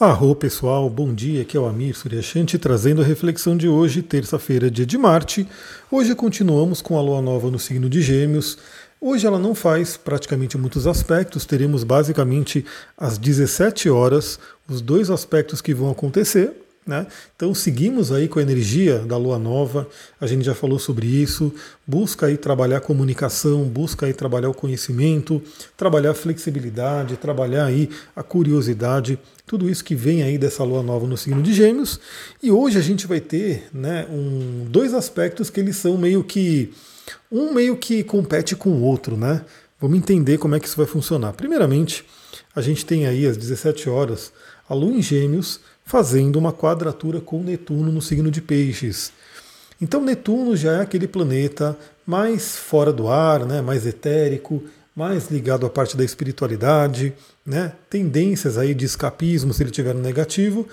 Arro pessoal, bom dia, aqui é o Amir Suryashanti trazendo a reflexão de hoje, terça-feira, dia de Marte. Hoje continuamos com a lua nova no signo de Gêmeos. Hoje ela não faz praticamente muitos aspectos, teremos basicamente às 17 horas os dois aspectos que vão acontecer. Né? Então seguimos aí com a energia da lua nova, a gente já falou sobre isso, busca aí trabalhar comunicação, busca aí trabalhar o conhecimento, trabalhar a flexibilidade, trabalhar aí a curiosidade, tudo isso que vem aí dessa lua nova no signo de Gêmeos. E hoje a gente vai ter né, um, dois aspectos que eles são meio que um meio que compete com o outro, né? Vamos entender como é que isso vai funcionar. Primeiramente, a gente tem aí às 17 horas a lua em Gêmeos fazendo uma quadratura com Netuno no signo de Peixes. Então Netuno já é aquele planeta mais fora do ar, né, mais etérico, mais ligado à parte da espiritualidade, né, tendências aí de escapismo se ele tiver no negativo,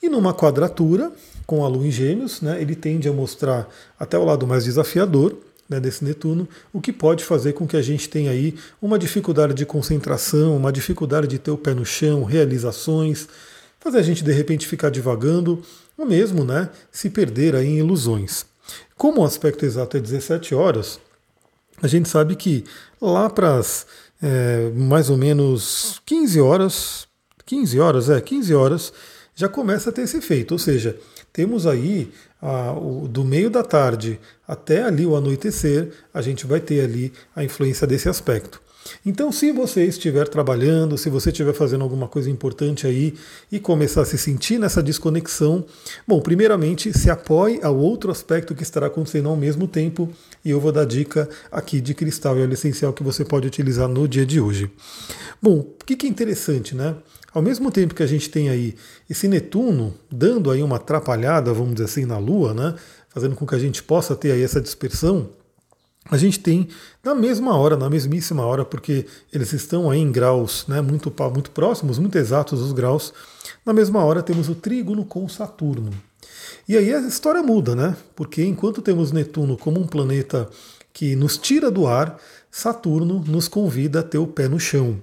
e numa quadratura com a Lua em Gêmeos, né, ele tende a mostrar até o lado mais desafiador né, desse Netuno, o que pode fazer com que a gente tenha aí uma dificuldade de concentração, uma dificuldade de ter o pé no chão, realizações, fazer a gente de repente ficar divagando, ou mesmo né, se perder aí em ilusões. Como o aspecto exato é 17 horas, a gente sabe que lá para as é, mais ou menos 15 horas, 15 horas, é, 15 horas, já começa a ter esse efeito. Ou seja, temos aí a, o, do meio da tarde até ali o anoitecer, a gente vai ter ali a influência desse aspecto. Então, se você estiver trabalhando, se você estiver fazendo alguma coisa importante aí e começar a se sentir nessa desconexão, bom, primeiramente se apoie ao outro aspecto que estará acontecendo ao mesmo tempo e eu vou dar dica aqui de cristal e óleo essencial que você pode utilizar no dia de hoje. Bom, o que, que é interessante, né? Ao mesmo tempo que a gente tem aí esse Netuno dando aí uma atrapalhada, vamos dizer assim, na Lua, né? Fazendo com que a gente possa ter aí essa dispersão, a gente tem na mesma hora, na mesmíssima hora, porque eles estão aí em graus né, muito, muito próximos, muito exatos os graus, na mesma hora temos o trígono com Saturno. E aí a história muda, né? Porque enquanto temos Netuno como um planeta que nos tira do ar, Saturno nos convida a ter o pé no chão.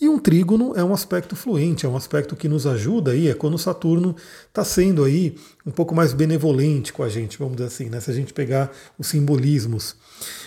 E um trígono é um aspecto fluente, é um aspecto que nos ajuda aí, é quando Saturno está sendo aí um pouco mais benevolente com a gente, vamos dizer assim, né? se a gente pegar os simbolismos.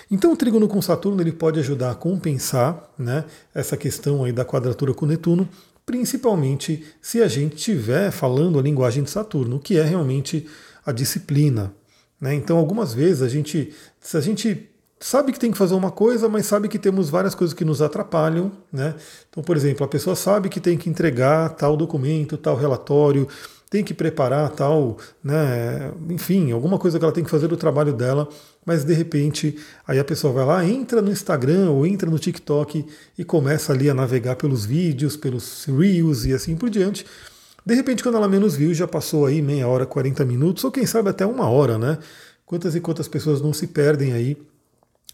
Então o trígono com Saturno ele pode ajudar a compensar né, essa questão aí da quadratura com Netuno, principalmente se a gente estiver falando a linguagem de Saturno, que é realmente a disciplina. Né? Então algumas vezes a gente, se a gente sabe que tem que fazer uma coisa, mas sabe que temos várias coisas que nos atrapalham. Né? Então, por exemplo, a pessoa sabe que tem que entregar tal documento, tal relatório, tem que preparar tal, né, enfim, alguma coisa que ela tem que fazer do trabalho dela, mas de repente aí a pessoa vai lá, entra no Instagram ou entra no TikTok e começa ali a navegar pelos vídeos, pelos reels e assim por diante. De repente, quando ela menos viu, já passou aí meia hora, 40 minutos, ou quem sabe até uma hora, né? Quantas e quantas pessoas não se perdem aí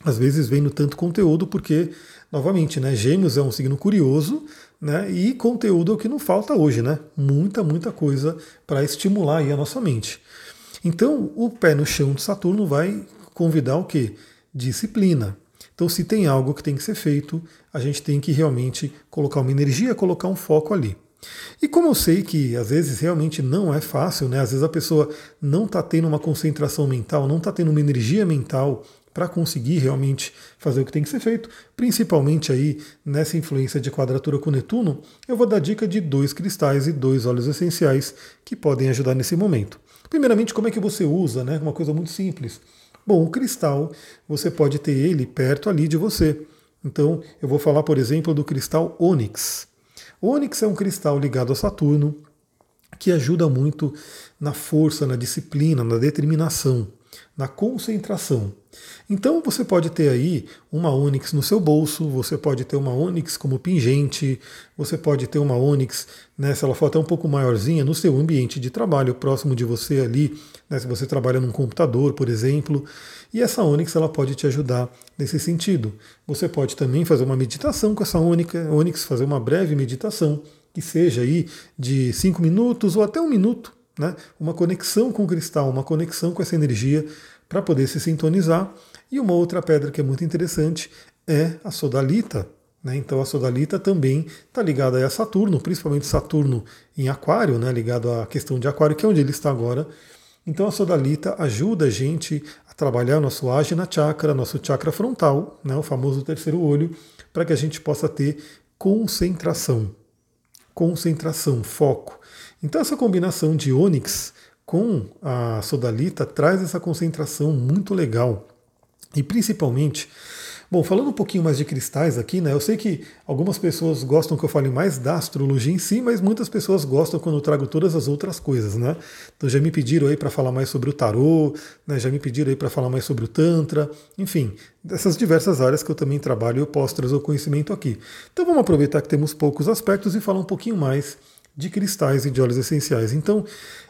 às vezes vendo tanto conteúdo, porque, novamente, né, Gêmeos é um signo curioso, né, e conteúdo é o que não falta hoje, né? Muita, muita coisa para estimular a nossa mente. Então, o pé no chão de Saturno vai convidar o quê? Disciplina. Então, se tem algo que tem que ser feito, a gente tem que realmente colocar uma energia, colocar um foco ali. E como eu sei que às vezes realmente não é fácil, né? Às vezes a pessoa não está tendo uma concentração mental, não está tendo uma energia mental para conseguir realmente fazer o que tem que ser feito, principalmente aí nessa influência de quadratura com Netuno, eu vou dar dica de dois cristais e dois óleos essenciais que podem ajudar nesse momento. Primeiramente, como é que você usa, né? Uma coisa muito simples. Bom, o cristal, você pode ter ele perto ali de você. Então, eu vou falar, por exemplo, do cristal ônix. ônix é um cristal ligado a Saturno que ajuda muito na força, na disciplina, na determinação na concentração. Então você pode ter aí uma Onix no seu bolso, você pode ter uma Onix como pingente, você pode ter uma Onix, né, se ela for até um pouco maiorzinha, no seu ambiente de trabalho, próximo de você ali, né, se você trabalha num computador, por exemplo. E essa Onix ela pode te ajudar nesse sentido. Você pode também fazer uma meditação com essa Onix, fazer uma breve meditação, que seja aí de cinco minutos ou até um minuto, né, uma conexão com o cristal, uma conexão com essa energia para poder se sintonizar. E uma outra pedra que é muito interessante é a sodalita. Né? Então a sodalita também está ligada a Saturno, principalmente Saturno em Aquário, né? ligado à questão de Aquário, que é onde ele está agora. Então a sodalita ajuda a gente a trabalhar nosso Ajna Chakra, nosso chakra frontal, né? o famoso terceiro olho, para que a gente possa ter concentração. Concentração, foco. Então essa combinação de ônix com a sodalita traz essa concentração muito legal. E principalmente Bom, falando um pouquinho mais de cristais aqui, né? Eu sei que algumas pessoas gostam que eu fale mais da astrologia em si, mas muitas pessoas gostam quando eu trago todas as outras coisas, né? Então já me pediram aí para falar mais sobre o tarô, né? Já me pediram aí para falar mais sobre o tantra, enfim, dessas diversas áreas que eu também trabalho, eu posso trazer o conhecimento aqui. Então vamos aproveitar que temos poucos aspectos e falar um pouquinho mais de cristais e de óleos essenciais. Então,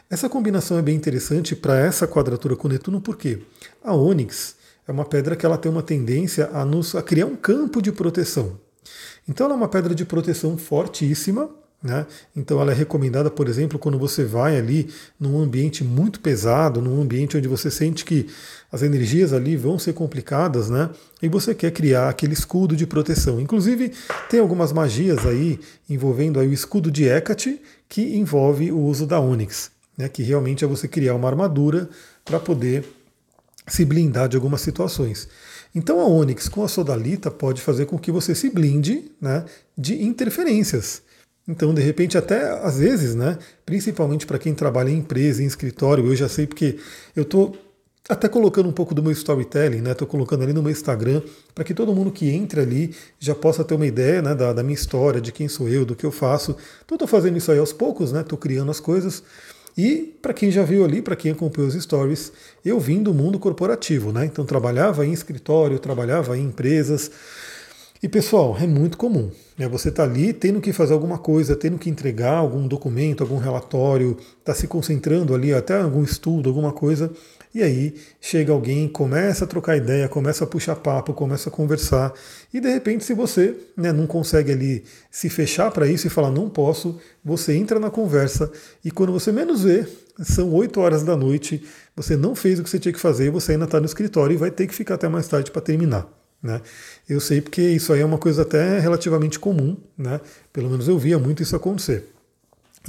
essa combinação é bem interessante para essa quadratura com Netuno, porque a ônix é uma pedra que ela tem uma tendência a, nos, a criar um campo de proteção. Então ela é uma pedra de proteção fortíssima, né? Então ela é recomendada, por exemplo, quando você vai ali num ambiente muito pesado, num ambiente onde você sente que as energias ali vão ser complicadas, né? E você quer criar aquele escudo de proteção. Inclusive tem algumas magias aí envolvendo aí o escudo de Hecate, que envolve o uso da Onyx, né? Que realmente é você criar uma armadura para poder se blindar de algumas situações. Então a Onyx com a sodalita pode fazer com que você se blinde né, de interferências. Então, de repente, até às vezes, né, principalmente para quem trabalha em empresa, em escritório, eu já sei porque eu estou até colocando um pouco do meu storytelling, né? Estou colocando ali no meu Instagram para que todo mundo que entre ali já possa ter uma ideia né, da, da minha história, de quem sou eu, do que eu faço. Então, estou fazendo isso aí aos poucos, né? Estou criando as coisas. E para quem já viu ali, para quem acompanhou os stories, eu vim do mundo corporativo, né? Então trabalhava em escritório, trabalhava em empresas. E pessoal, é muito comum. Né? Você está ali tendo que fazer alguma coisa, tendo que entregar algum documento, algum relatório, está se concentrando ali, até algum estudo, alguma coisa, e aí chega alguém, começa a trocar ideia, começa a puxar papo, começa a conversar, e de repente, se você né, não consegue ali se fechar para isso e falar não posso, você entra na conversa e quando você menos vê, são 8 horas da noite, você não fez o que você tinha que fazer, você ainda está no escritório e vai ter que ficar até mais tarde para terminar. Né? Eu sei porque isso aí é uma coisa até relativamente comum, né? pelo menos eu via muito isso acontecer.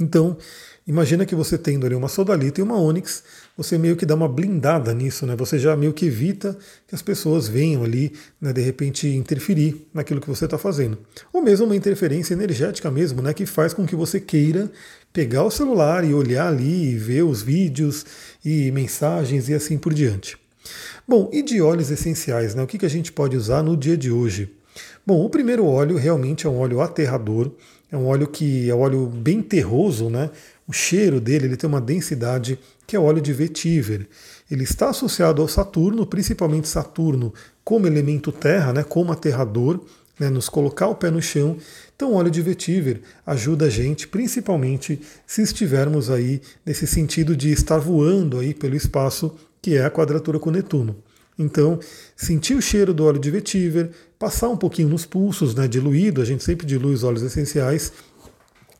Então, Imagina que você tendo ali uma sodalita e uma ônix, você meio que dá uma blindada nisso, né? Você já meio que evita que as pessoas venham ali, né, de repente, interferir naquilo que você está fazendo. Ou mesmo uma interferência energética mesmo, né? Que faz com que você queira pegar o celular e olhar ali e ver os vídeos e mensagens e assim por diante. Bom, e de óleos essenciais, né? O que, que a gente pode usar no dia de hoje? Bom, o primeiro óleo realmente é um óleo aterrador, é um óleo que é um óleo bem terroso, né? O cheiro dele ele tem uma densidade que é óleo de vetiver. Ele está associado ao Saturno, principalmente Saturno como elemento terra, né, como aterrador, né, nos colocar o pé no chão. Então, o óleo de vetiver ajuda a gente, principalmente se estivermos aí nesse sentido de estar voando aí pelo espaço, que é a quadratura com Netuno. Então, sentir o cheiro do óleo de vetiver, passar um pouquinho nos pulsos, né, diluído, a gente sempre dilui os óleos essenciais,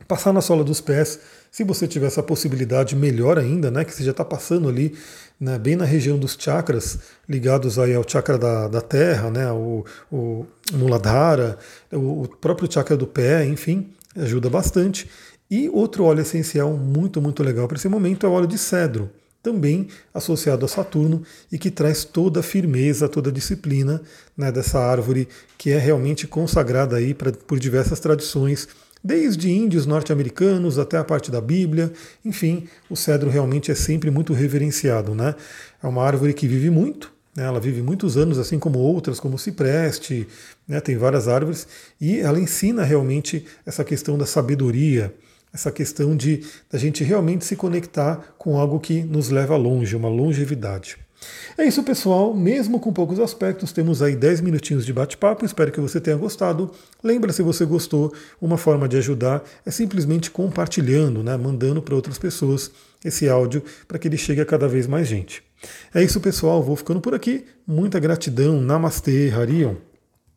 passar na sola dos pés, se você tiver essa possibilidade, melhor ainda, né? Que você já está passando ali né, bem na região dos chakras, ligados aí ao chakra da, da terra, né? O, o Muladhara, o, o próprio chakra do pé, enfim, ajuda bastante. E outro óleo essencial muito, muito legal para esse momento é o óleo de cedro também associado a Saturno e que traz toda a firmeza, toda a disciplina né, dessa árvore que é realmente consagrada aí pra, por diversas tradições desde índios norte-americanos até a parte da Bíblia, enfim, o cedro realmente é sempre muito reverenciado, né? É uma árvore que vive muito, né? ela vive muitos anos, assim como outras, como o cipreste, né? tem várias árvores, e ela ensina realmente essa questão da sabedoria, essa questão de a gente realmente se conectar com algo que nos leva longe, uma longevidade. É isso, pessoal. Mesmo com poucos aspectos, temos aí 10 minutinhos de bate-papo. Espero que você tenha gostado. Lembra, se você gostou, uma forma de ajudar é simplesmente compartilhando, né? mandando para outras pessoas esse áudio para que ele chegue a cada vez mais gente. É isso, pessoal. Vou ficando por aqui. Muita gratidão. Namastê, Harion.